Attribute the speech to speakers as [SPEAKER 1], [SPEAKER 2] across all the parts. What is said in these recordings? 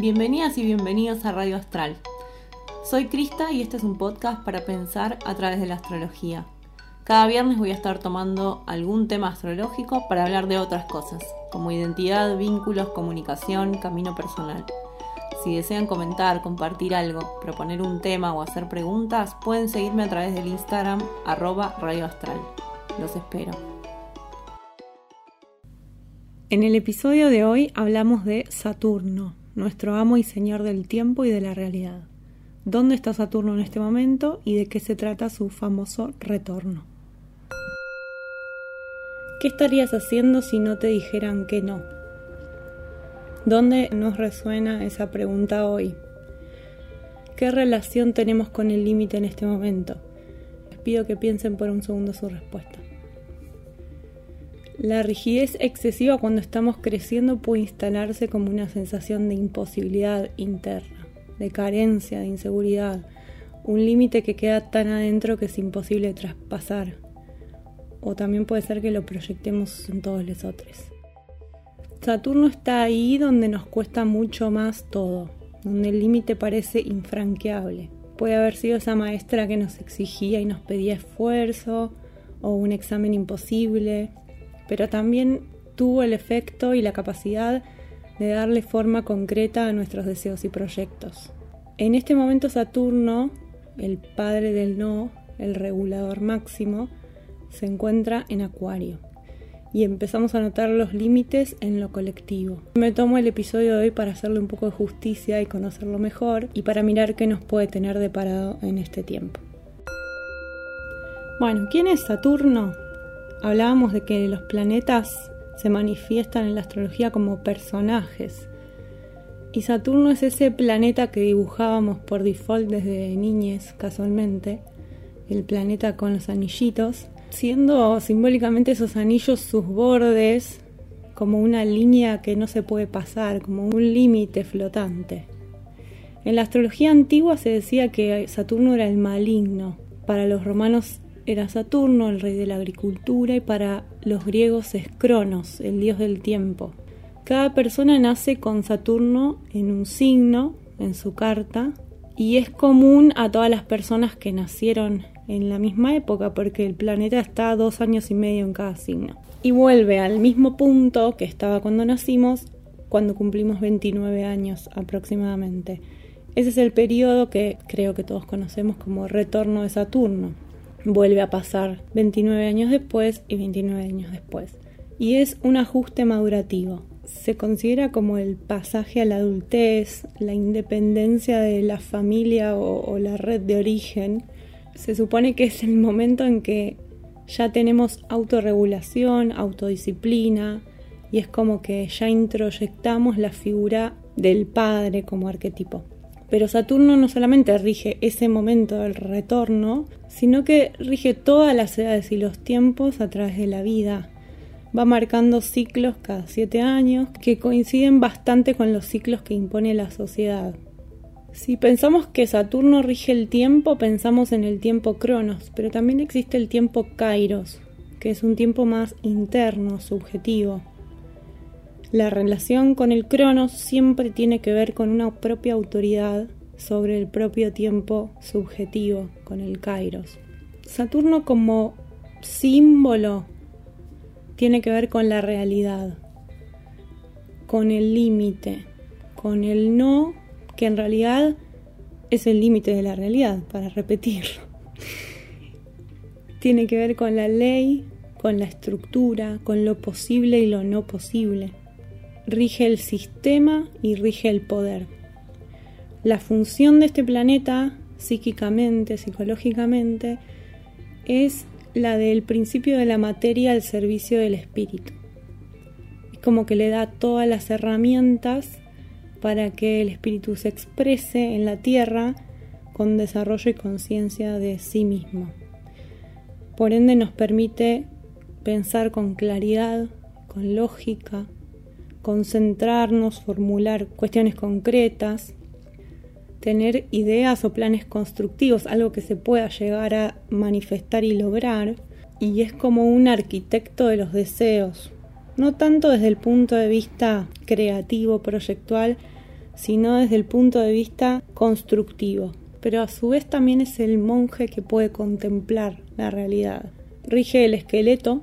[SPEAKER 1] Bienvenidas y bienvenidos a Radio Astral. Soy Krista y este es un podcast para pensar a través de la astrología. Cada viernes voy a estar tomando algún tema astrológico para hablar de otras cosas, como identidad, vínculos, comunicación, camino personal. Si desean comentar, compartir algo, proponer un tema o hacer preguntas, pueden seguirme a través del Instagram arroba Radio Astral. Los espero. En el episodio de hoy hablamos de Saturno, nuestro amo y señor del tiempo y de la realidad. ¿Dónde está Saturno en este momento y de qué se trata su famoso retorno? ¿Qué estarías haciendo si no te dijeran que no? ¿Dónde nos resuena esa pregunta hoy? ¿Qué relación tenemos con el límite en este momento? Les pido que piensen por un segundo su respuesta. La rigidez excesiva cuando estamos creciendo puede instalarse como una sensación de imposibilidad interna, de carencia, de inseguridad, un límite que queda tan adentro que es imposible traspasar. O también puede ser que lo proyectemos en todos los otros. Saturno está ahí donde nos cuesta mucho más todo, donde el límite parece infranqueable. Puede haber sido esa maestra que nos exigía y nos pedía esfuerzo, o un examen imposible, pero también tuvo el efecto y la capacidad de darle forma concreta a nuestros deseos y proyectos. En este momento Saturno, el padre del no, el regulador máximo, se encuentra en Acuario y empezamos a notar los límites en lo colectivo. Me tomo el episodio de hoy para hacerle un poco de justicia y conocerlo mejor y para mirar qué nos puede tener deparado en este tiempo. Bueno, ¿quién es Saturno? Hablábamos de que los planetas se manifiestan en la astrología como personajes. Y Saturno es ese planeta que dibujábamos por default desde niñez, casualmente, el planeta con los anillitos, siendo simbólicamente esos anillos sus bordes como una línea que no se puede pasar, como un límite flotante. En la astrología antigua se decía que Saturno era el maligno. Para los romanos era Saturno, el rey de la agricultura, y para los griegos es Cronos, el dios del tiempo. Cada persona nace con Saturno en un signo, en su carta, y es común a todas las personas que nacieron en la misma época, porque el planeta está dos años y medio en cada signo. Y vuelve al mismo punto que estaba cuando nacimos, cuando cumplimos 29 años aproximadamente. Ese es el periodo que creo que todos conocemos como retorno de Saturno vuelve a pasar 29 años después y 29 años después. Y es un ajuste madurativo. Se considera como el pasaje a la adultez, la independencia de la familia o, la red de origen. Se supone que es el momento en que ya tenemos autorregulación, autodisciplina, y es como que ya introyectamos la figura del padre como arquetipo. Pero Saturno no solamente rige ese momento del retorno, sino que rige todas las edades y los tiempos a través de la vida. Va marcando ciclos cada siete años que coinciden bastante con los ciclos que impone la sociedad. Si pensamos que Saturno rige el tiempo, pensamos en el tiempo Cronos, pero también existe el tiempo Kairos, que es un tiempo más interno, subjetivo. La relación con el cronos siempre tiene que ver con una propia autoridad sobre el propio tiempo subjetivo, con el kairos. Saturno como símbolo tiene que ver con la realidad, con el límite, con el no, que en realidad es el límite de la realidad, para repetirlo. tiene que ver con la ley, con la estructura, con lo posible y lo no posible rige el sistema y rige el poder. La función de este planeta, psíquicamente, psicológicamente, es la del principio de la materia al servicio del espíritu. Es como que le da todas las herramientas para que el espíritu se exprese en la tierra con desarrollo y conciencia de sí mismo. Por ende nos permite pensar con claridad, con lógica, concentrarnos, formular cuestiones concretas, tener ideas o planes constructivos, algo que se pueda llegar a manifestar y lograr, y es como un arquitecto de los deseos, no tanto desde el punto de vista creativo, proyectual, sino desde el punto de vista constructivo. Pero a su vez también es el monje que puede contemplar la realidad. Rige el esqueleto,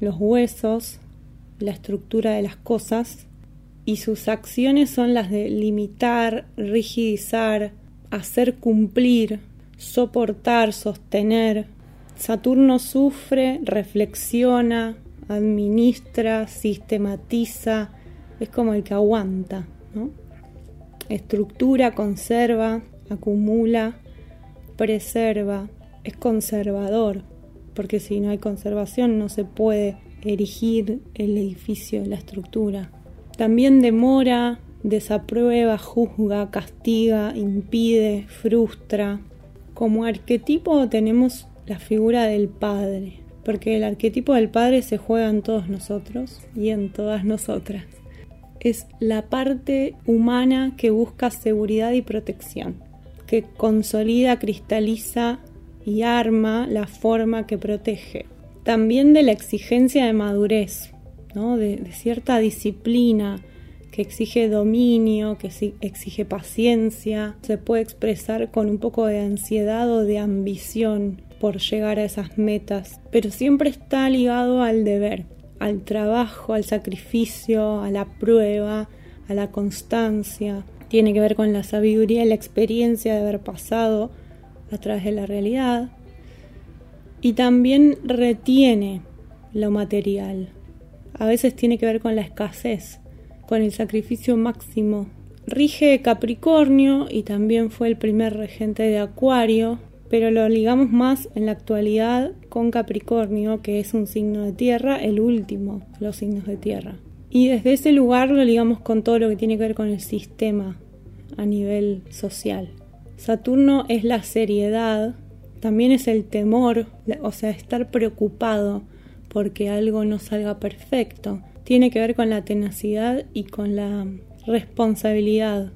[SPEAKER 1] los huesos, la estructura de las cosas y sus acciones son las de limitar, rigidizar, hacer cumplir, soportar, sostener. Saturno sufre, reflexiona, administra, sistematiza, es como el que aguanta, ¿no? Estructura, conserva, acumula, preserva, es conservador, porque si no hay conservación no se puede erigir el edificio, la estructura. También demora, desaprueba, juzga, castiga, impide, frustra. Como arquetipo tenemos la figura del padre, porque el arquetipo del padre se juega en todos nosotros y en todas nosotras. Es la parte humana que busca seguridad y protección, que consolida, cristaliza y arma la forma que protege. También de la exigencia de madurez, de, de cierta disciplina, que exige dominio, que exige paciencia, se puede expresar con un poco de ansiedad o de ambición por llegar a esas metas, pero siempre está ligado al deber, al trabajo, al sacrificio, a la prueba, a la constancia. Tiene que ver con la sabiduría y la experiencia de haber pasado a través de la realidad. Y también retiene lo material. A veces tiene que ver con la escasez con el sacrificio máximo. Rige Capricornio y también fue el primer regente de Acuario, pero lo ligamos más en la actualidad con Capricornio, que es un signo de tierra, el último de los signos de tierra. Y desde ese lugar lo ligamos con todo lo que tiene que ver con el sistema a nivel social. Saturno es la seriedad, también es el temor, o sea, estar preocupado porque algo no salga perfecto tiene que ver con la tenacidad y con la responsabilidad.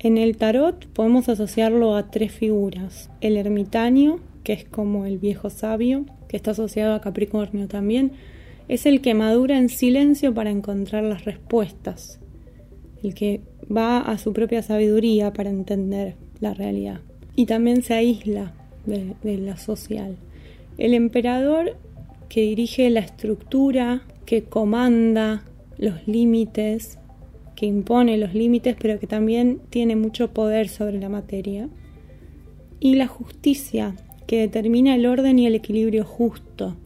[SPEAKER 1] En el tarot podemos asociarlo a tres figuras. El ermitaño, que es como el viejo sabio, que está asociado a Capricornio también, es el que madura en silencio para encontrar las respuestas, el que va a su propia sabiduría para entender la realidad. Y también se aísla de, la social. El emperador que dirige la estructura, que comanda los límites, que impone los límites, pero que también tiene mucho poder sobre la materia. Y la justicia, que determina el orden y el equilibrio justo,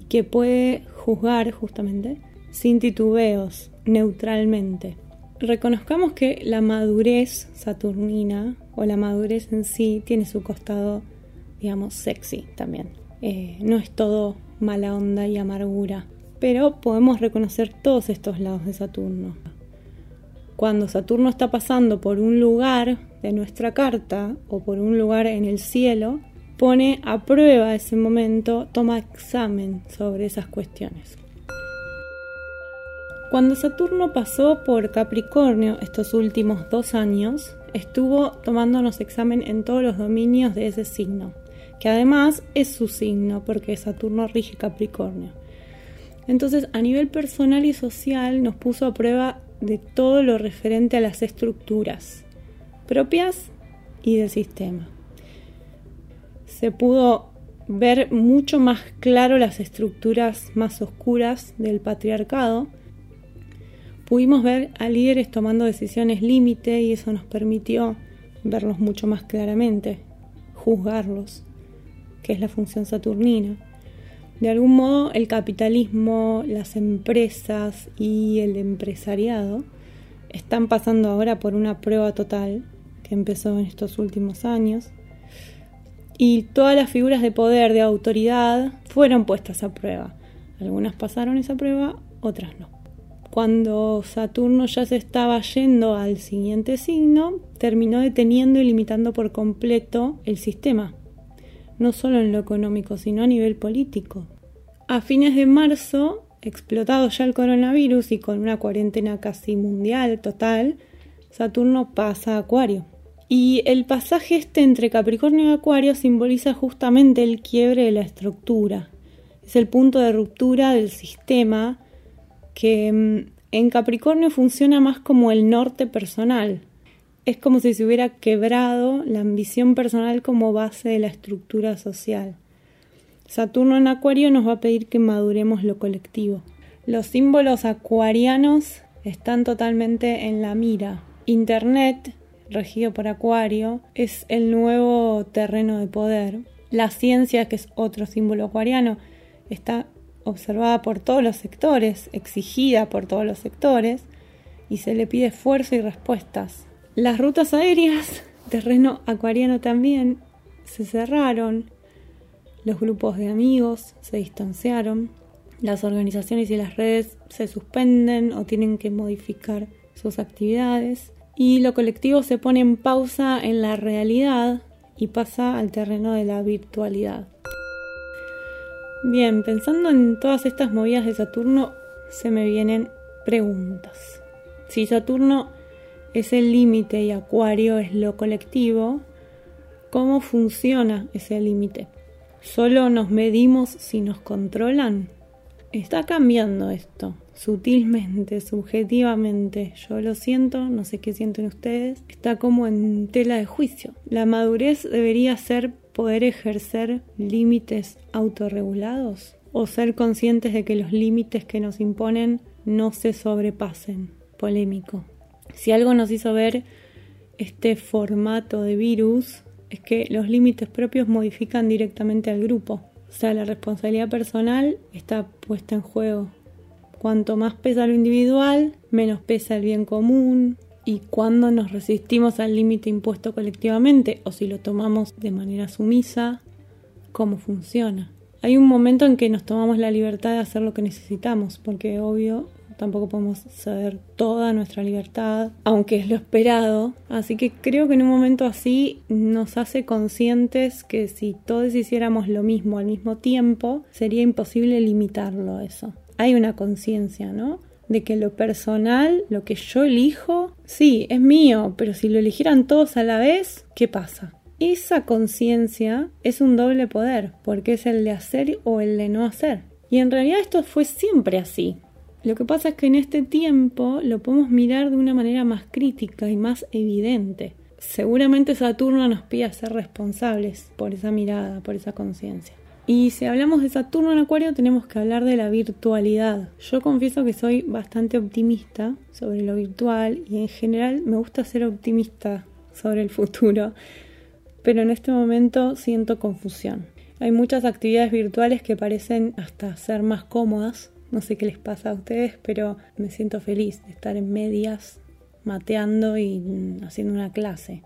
[SPEAKER 1] y que puede juzgar justamente sin titubeos, neutralmente. Reconozcamos que la madurez saturnina o la madurez en sí tiene su costado, digamos, sexy también. Eh, no es todo mala onda y amargura pero podemos reconocer todos estos lados de Saturno. Cuando Saturno está pasando por un lugar de nuestra carta o por un lugar en el cielo, pone a prueba ese momento, toma examen sobre esas cuestiones. Cuando Saturno pasó por Capricornio estos últimos dos años, estuvo tomándonos examen en todos los dominios de ese signo, que además es su signo porque Saturno rige Capricornio. Entonces, a nivel personal y social nos puso a prueba de todo lo referente a las estructuras propias y del sistema. Se pudo ver mucho más claro las estructuras más oscuras del patriarcado. Pudimos ver a líderes tomando decisiones límite y eso nos permitió verlos mucho más claramente, juzgarlos, que es la función saturnina. De algún modo el capitalismo, las empresas y el empresariado están pasando ahora por una prueba total que empezó en estos últimos años y todas las figuras de poder, de autoridad, fueron puestas a prueba. Algunas pasaron esa prueba, otras no. Cuando Saturno ya se estaba yendo al siguiente signo, terminó deteniendo y limitando por completo el sistema no solo en lo económico, sino a nivel político. A fines de marzo, explotado ya el coronavirus y con una cuarentena casi mundial total, Saturno pasa a Acuario. Y el pasaje este entre Capricornio y Acuario simboliza justamente el quiebre de la estructura. Es el punto de ruptura del sistema que mm, en Capricornio funciona más como el norte personal. Es como si se hubiera quebrado la ambición personal como base de la estructura social. Saturno en Acuario nos va a pedir que maduremos lo colectivo. Los símbolos acuarianos están totalmente en la mira. Internet, regido por Acuario, es el nuevo terreno de poder. La ciencia, que es otro símbolo acuariano, está observada por todos los sectores, exigida por todos los sectores, y se le pide esfuerzo y respuestas. Las rutas aéreas, terreno acuariano también, se cerraron, los grupos de amigos se distanciaron, las organizaciones y las redes se suspenden o tienen que modificar sus actividades y lo colectivo se pone en pausa en la realidad y pasa al terreno de la virtualidad. Bien, pensando en todas estas movidas de Saturno, se me vienen preguntas. Si Saturno es el límite y Acuario es lo colectivo, ¿cómo funciona ese límite? ¿Solo nos medimos si nos controlan? Está cambiando esto, sutilmente, subjetivamente. Yo lo siento, no sé qué sienten ustedes. Está como en tela de juicio. La madurez debería ser poder ejercer límites autorregulados o ser conscientes de que los límites que nos imponen no se sobrepasen. Polémico. Si algo nos hizo ver este formato de virus es que los límites propios modifican directamente al grupo. O sea, la responsabilidad personal está puesta en juego. Cuanto más pesa lo individual, menos pesa el bien común. Y cuando nos resistimos al límite impuesto colectivamente o si lo tomamos de manera sumisa, ¿cómo funciona? Hay un momento en que nos tomamos la libertad de hacer lo que necesitamos, porque obvio tampoco podemos ceder toda nuestra libertad, aunque es lo esperado. Así que creo que en un momento así nos hace conscientes que si todos hiciéramos lo mismo al mismo tiempo, sería imposible limitarlo eso. Hay una conciencia, ¿no? De que lo personal, lo que yo elijo, sí, es mío, pero si lo eligieran todos a la vez, ¿qué pasa? Esa conciencia es un doble poder, porque es el de hacer o el de no hacer. Y en realidad esto fue siempre así. Lo que pasa es que en este tiempo lo podemos mirar de una manera más crítica y más evidente. Seguramente Saturno nos pide ser responsables por esa mirada, por esa conciencia. Y si hablamos de Saturno en Acuario tenemos que hablar de la virtualidad. Yo confieso que soy bastante optimista sobre lo virtual y en general me gusta ser optimista sobre el futuro, pero en este momento siento confusión. Hay muchas actividades virtuales que parecen hasta ser más cómodas no sé qué les pasa a ustedes, pero me siento feliz de estar en medias, mateando y haciendo una clase.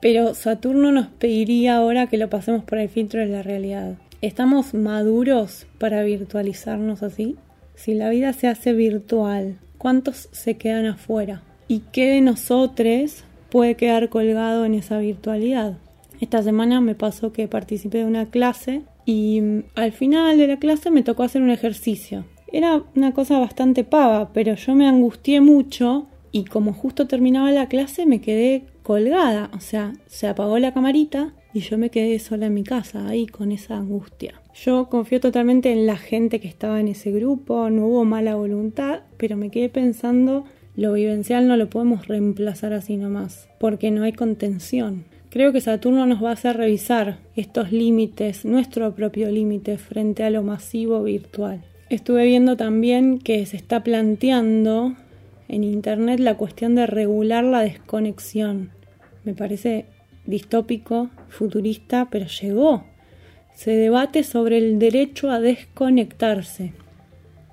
[SPEAKER 1] Pero Saturno nos pediría ahora que lo pasemos por el filtro de la realidad. ¿Estamos maduros para virtualizarnos así? Si la vida se hace virtual, ¿cuántos se quedan afuera? ¿Y qué de nosotros puede quedar colgado en esa virtualidad? Esta semana me pasó que participé de una clase y mm, al final de la clase me tocó hacer un ejercicio. Era una cosa bastante pava, pero yo me angustié mucho y como justo terminaba la clase me quedé colgada, o sea, se apagó la camarita y yo me quedé sola en mi casa, ahí con esa angustia. Yo confío totalmente en la gente que estaba en ese grupo, no hubo mala voluntad, pero me quedé pensando, lo vivencial no lo podemos reemplazar así nomás, porque no hay contención. Creo que Saturno nos va a hacer revisar estos límites, nuestro propio límite frente a lo masivo virtual. Estuve viendo también que se está planteando en Internet la cuestión de regular la desconexión. Me parece distópico, futurista, pero llegó. Se debate sobre el derecho a desconectarse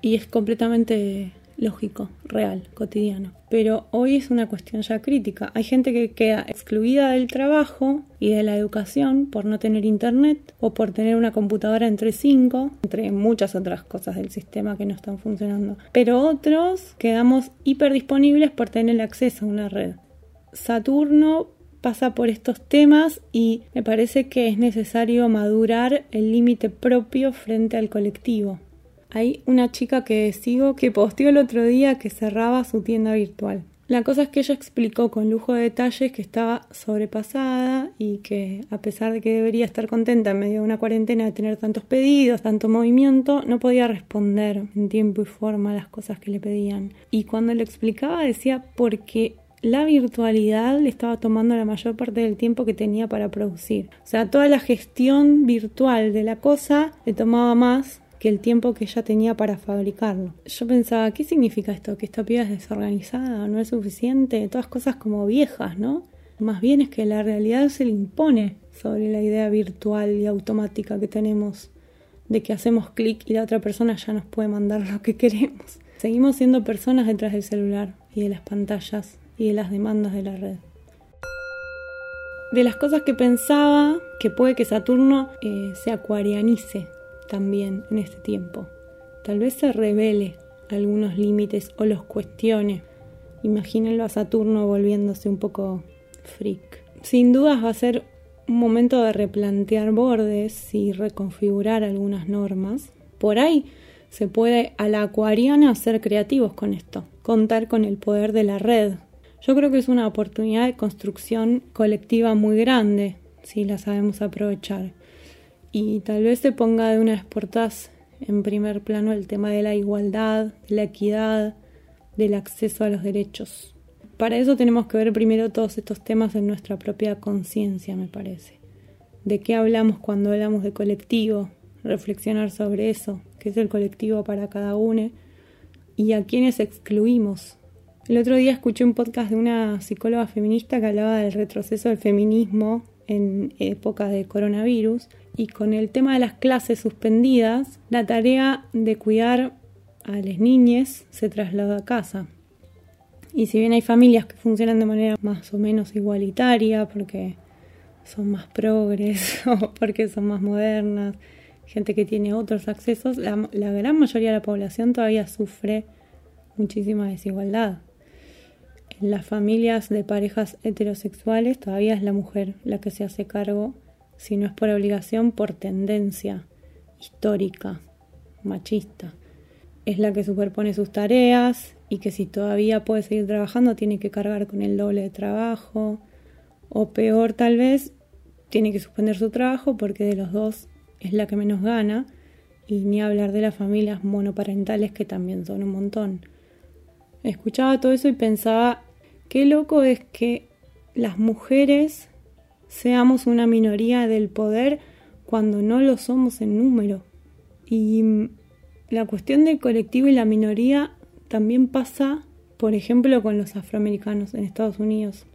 [SPEAKER 1] y es completamente lógico, real, cotidiano. Pero hoy es una cuestión ya crítica. Hay gente que queda excluida del trabajo y de la educación por no tener internet o por tener una computadora entre cinco, entre muchas otras cosas del sistema que no están funcionando. Pero otros quedamos hiperdisponibles por tener acceso a una red. Saturno pasa por estos temas y me parece que es necesario madurar el límite propio frente al colectivo. Hay una chica que sigo que posteó el otro día que cerraba su tienda virtual. La cosa es que ella explicó con lujo de detalles que estaba sobrepasada y que a pesar de que debería estar contenta en medio de una cuarentena de tener tantos pedidos, tanto movimiento, no podía responder en tiempo y forma a las cosas que le pedían. Y cuando le explicaba decía porque la virtualidad le estaba tomando la mayor parte del tiempo que tenía para producir. O sea, toda la gestión virtual de la cosa le tomaba más que el tiempo que ella tenía para fabricarlo. Yo pensaba, ¿qué significa esto? ¿Que esta piba es desorganizada? ¿No es suficiente? Todas cosas como viejas, ¿no? Más bien es que la realidad se le impone sobre la idea virtual y automática que tenemos de que hacemos clic y la otra persona ya nos puede mandar lo que queremos. Seguimos siendo personas detrás del celular y de las pantallas y de las demandas de la red. De las cosas que pensaba, que puede que Saturno eh, se acuarianice también en este tiempo. Tal vez se revele algunos límites o los cuestione. Imagínenlo a Saturno volviéndose un poco freak. Sin dudas va a ser un momento de replantear bordes y reconfigurar algunas normas. Por ahí se puede a la acuariana ser creativos con esto, contar con el poder de la red. Yo creo que es una oportunidad de construcción colectiva muy grande si la sabemos aprovechar y tal vez se ponga de una vez por en primer plano el tema de la igualdad, de la equidad, del acceso a los derechos. Para eso tenemos que ver primero todos estos temas en nuestra propia conciencia, me parece. ¿De qué hablamos cuando hablamos de colectivo? Reflexionar sobre eso, qué es el colectivo para cada uno y a quiénes excluimos. El otro día escuché un podcast de una psicóloga feminista que hablaba del retroceso del feminismo en época de coronavirus y con el tema de las clases suspendidas, la tarea de cuidar a las niñas se trasladó a casa. Y si bien hay familias que funcionan de manera más o menos igualitaria, porque son más progres o porque son más modernas, gente que tiene otros accesos, la, la gran mayoría de la población todavía sufre muchísima desigualdad. En las familias de parejas heterosexuales todavía es la mujer la que se hace cargo si no es por obligación, por tendencia histórica, machista. Es la que superpone sus tareas y que si todavía puede seguir trabajando tiene que cargar con el doble de trabajo o peor tal vez tiene que suspender su trabajo porque de los dos es la que menos gana y ni hablar de las familias monoparentales que también son un montón. Escuchaba todo eso y pensaba, qué loco es que las mujeres seamos una minoría del poder cuando no lo somos en número. Y mm, la cuestión del colectivo y la minoría también pasa, por ejemplo, con los afroamericanos en Estados Unidos,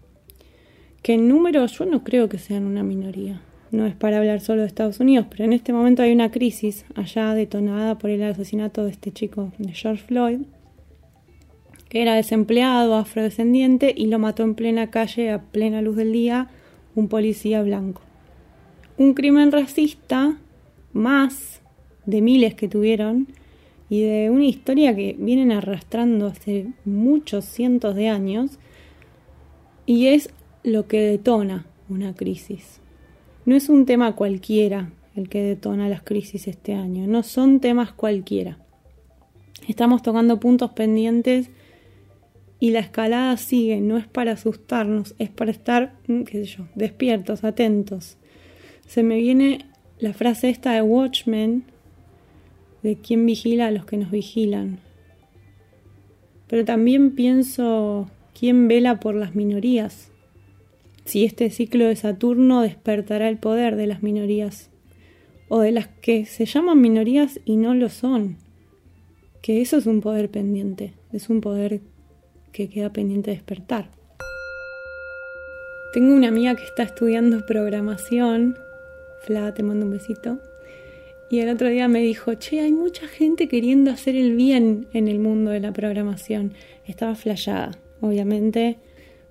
[SPEAKER 1] que en número yo no creo que sean una minoría. No es para hablar solo de Estados Unidos, pero en este momento hay una crisis allá detonada por el asesinato de este chico de George Floyd, que era desempleado, afrodescendiente, y lo mató en plena calle a plena luz del día un policía blanco. Un crimen racista más de miles que tuvieron y de una historia que vienen arrastrando hace muchos cientos de años y es lo que detona una crisis. No es un tema cualquiera el que detona las crisis este año, no son temas cualquiera. Estamos tocando puntos pendientes y la escalada sigue, no es para asustarnos, es para estar, mm, qué sé yo, despiertos, atentos. Se me viene la frase esta de Watchmen, de quién vigila a los que nos vigilan. Pero también pienso quién vela por las minorías. Si este ciclo de Saturno despertará el poder de las minorías, o de las que se llaman minorías y no lo son. Que eso es un poder pendiente, es un poder que queda pendiente de despertar. Tengo una amiga que está estudiando programación. Fla, te mando un besito. Y el otro día me dijo, che, hay mucha gente queriendo hacer el bien en el mundo de la programación. Estaba flayada, obviamente.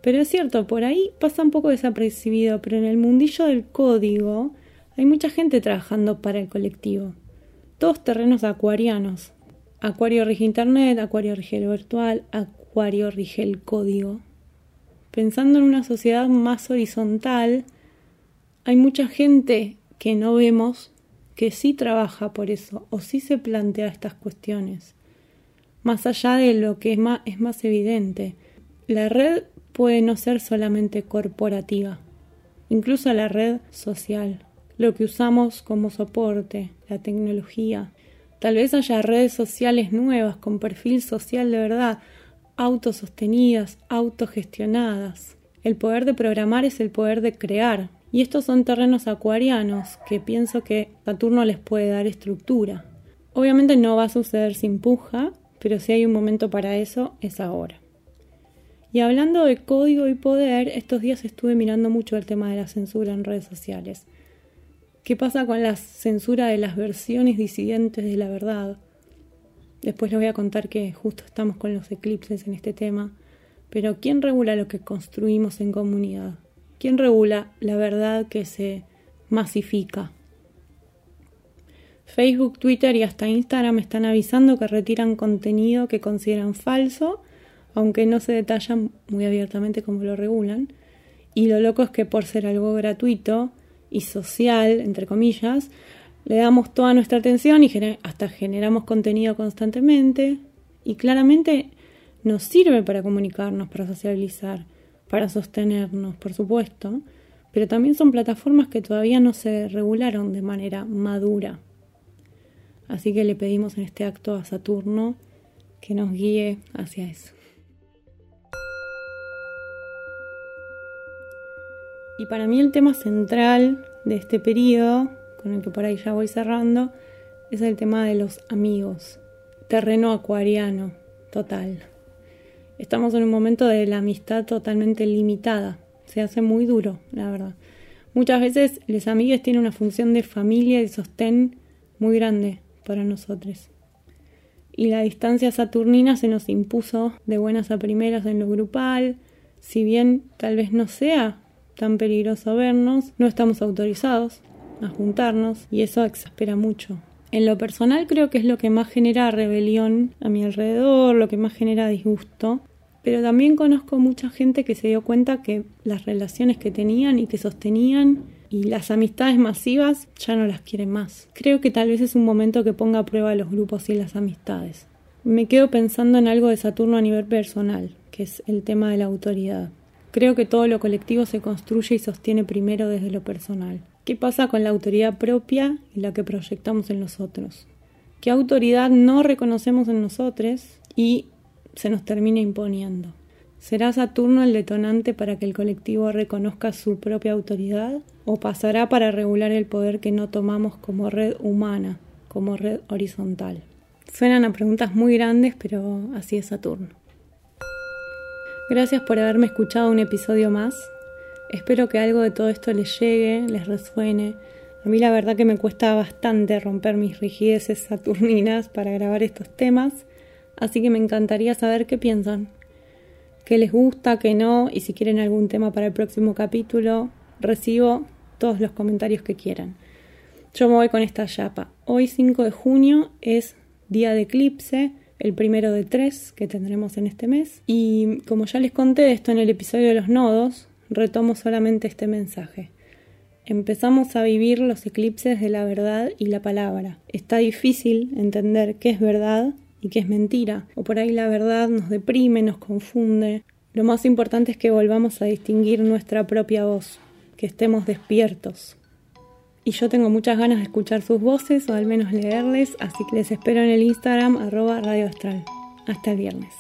[SPEAKER 1] Pero es cierto, por ahí pasa un poco desapercibido, pero en el mundillo del código hay mucha gente trabajando para el colectivo. Todos terrenos acuarianos. Acuario rige Internet, Acuario lo virtual, Rige el código. Pensando en una sociedad más horizontal, hay mucha gente que no vemos que sí trabaja por eso o sí se plantea estas cuestiones. Más allá de lo que es más, es más evidente, la red puede no ser solamente corporativa, incluso la red social, lo que usamos como soporte, la tecnología. Tal vez haya redes sociales nuevas con perfil social de verdad, autosostenidas, autogestionadas. El poder de programar es el poder de crear. Y estos son terrenos acuarianos que pienso que Saturno les puede dar estructura. Obviamente no va a suceder sin puja, pero si hay un momento para eso, es ahora. Y hablando de código y poder, estos días estuve mirando mucho el tema de la censura en redes sociales. ¿Qué pasa con la censura de las versiones disidentes de la verdad? Después les voy a contar que justo estamos con los eclipses en este tema. Pero ¿quién regula lo que construimos en comunidad? ¿Quién regula la verdad que se masifica? Facebook, Twitter y hasta Instagram están avisando que retiran contenido que consideran falso aunque no se detallan muy abiertamente cómo lo regulan. Y lo loco es que por ser algo gratuito y social, entre comillas, le damos toda nuestra atención y hasta generamos contenido constantemente. Y claramente nos sirve para comunicarnos, para socializar, para sostenernos, por supuesto. Pero también son plataformas que todavía no se regularon de manera madura. Así que le pedimos en este acto a Saturno que nos guíe hacia eso. Y para mí el tema central de este periodo, con el que por ahí ya voy cerrando, es el tema de los amigos. Terreno acuariano, total. Estamos en un momento de la amistad totalmente limitada. Se hace muy duro, la verdad. Muchas veces los amigos tienen una función de familia y sostén muy grande para nosotros. Y la distancia saturnina se nos impuso de buenas a primeras en lo grupal, si bien tal vez no sea tan peligroso vernos, no estamos autorizados a juntarnos y eso exaspera mucho. En lo personal creo que es lo que más genera rebelión a mi alrededor, lo que más genera disgusto, pero también conozco mucha gente que se dio cuenta que las relaciones que tenían y que sostenían y las amistades masivas ya no las quieren más. Creo que tal vez es un momento que ponga a prueba los grupos y las amistades. Me quedo pensando en algo de Saturno a nivel personal, que es el tema de la autoridad. Creo que todo lo colectivo se construye y sostiene primero desde lo personal. ¿Qué pasa con la autoridad propia y la que proyectamos en los otros? ¿Qué autoridad no reconocemos en nosotros y se nos termina imponiendo? ¿Será Saturno el detonante para que el colectivo reconozca su propia autoridad o pasará para regular el poder que no tomamos como red humana, como red horizontal? Suenan a preguntas muy grandes, pero así es Saturno. Gracias por haberme escuchado un episodio más. Espero que algo de todo esto les llegue, les resuene. A mí la verdad que me cuesta bastante romper mis rigideces saturninas para grabar estos temas, así que me encantaría saber qué piensan, qué les gusta, qué no, y si quieren algún tema para el próximo capítulo, recibo todos los comentarios que quieran. Yo me voy con esta chapa. Hoy 5 de junio es día de eclipse el primero de tres que tendremos en este mes. Y como ya les conté esto en el episodio de los nodos, retomo solamente este mensaje. Empezamos a vivir los eclipses de la verdad y la palabra. Está difícil entender qué es verdad y qué es mentira, o por ahí la verdad nos deprime, nos confunde. Lo más importante es que volvamos a distinguir nuestra propia voz, que estemos despiertos, y yo tengo muchas ganas de escuchar sus voces o al menos leerles, así que les espero en el Instagram arroba Radio. Hasta el viernes.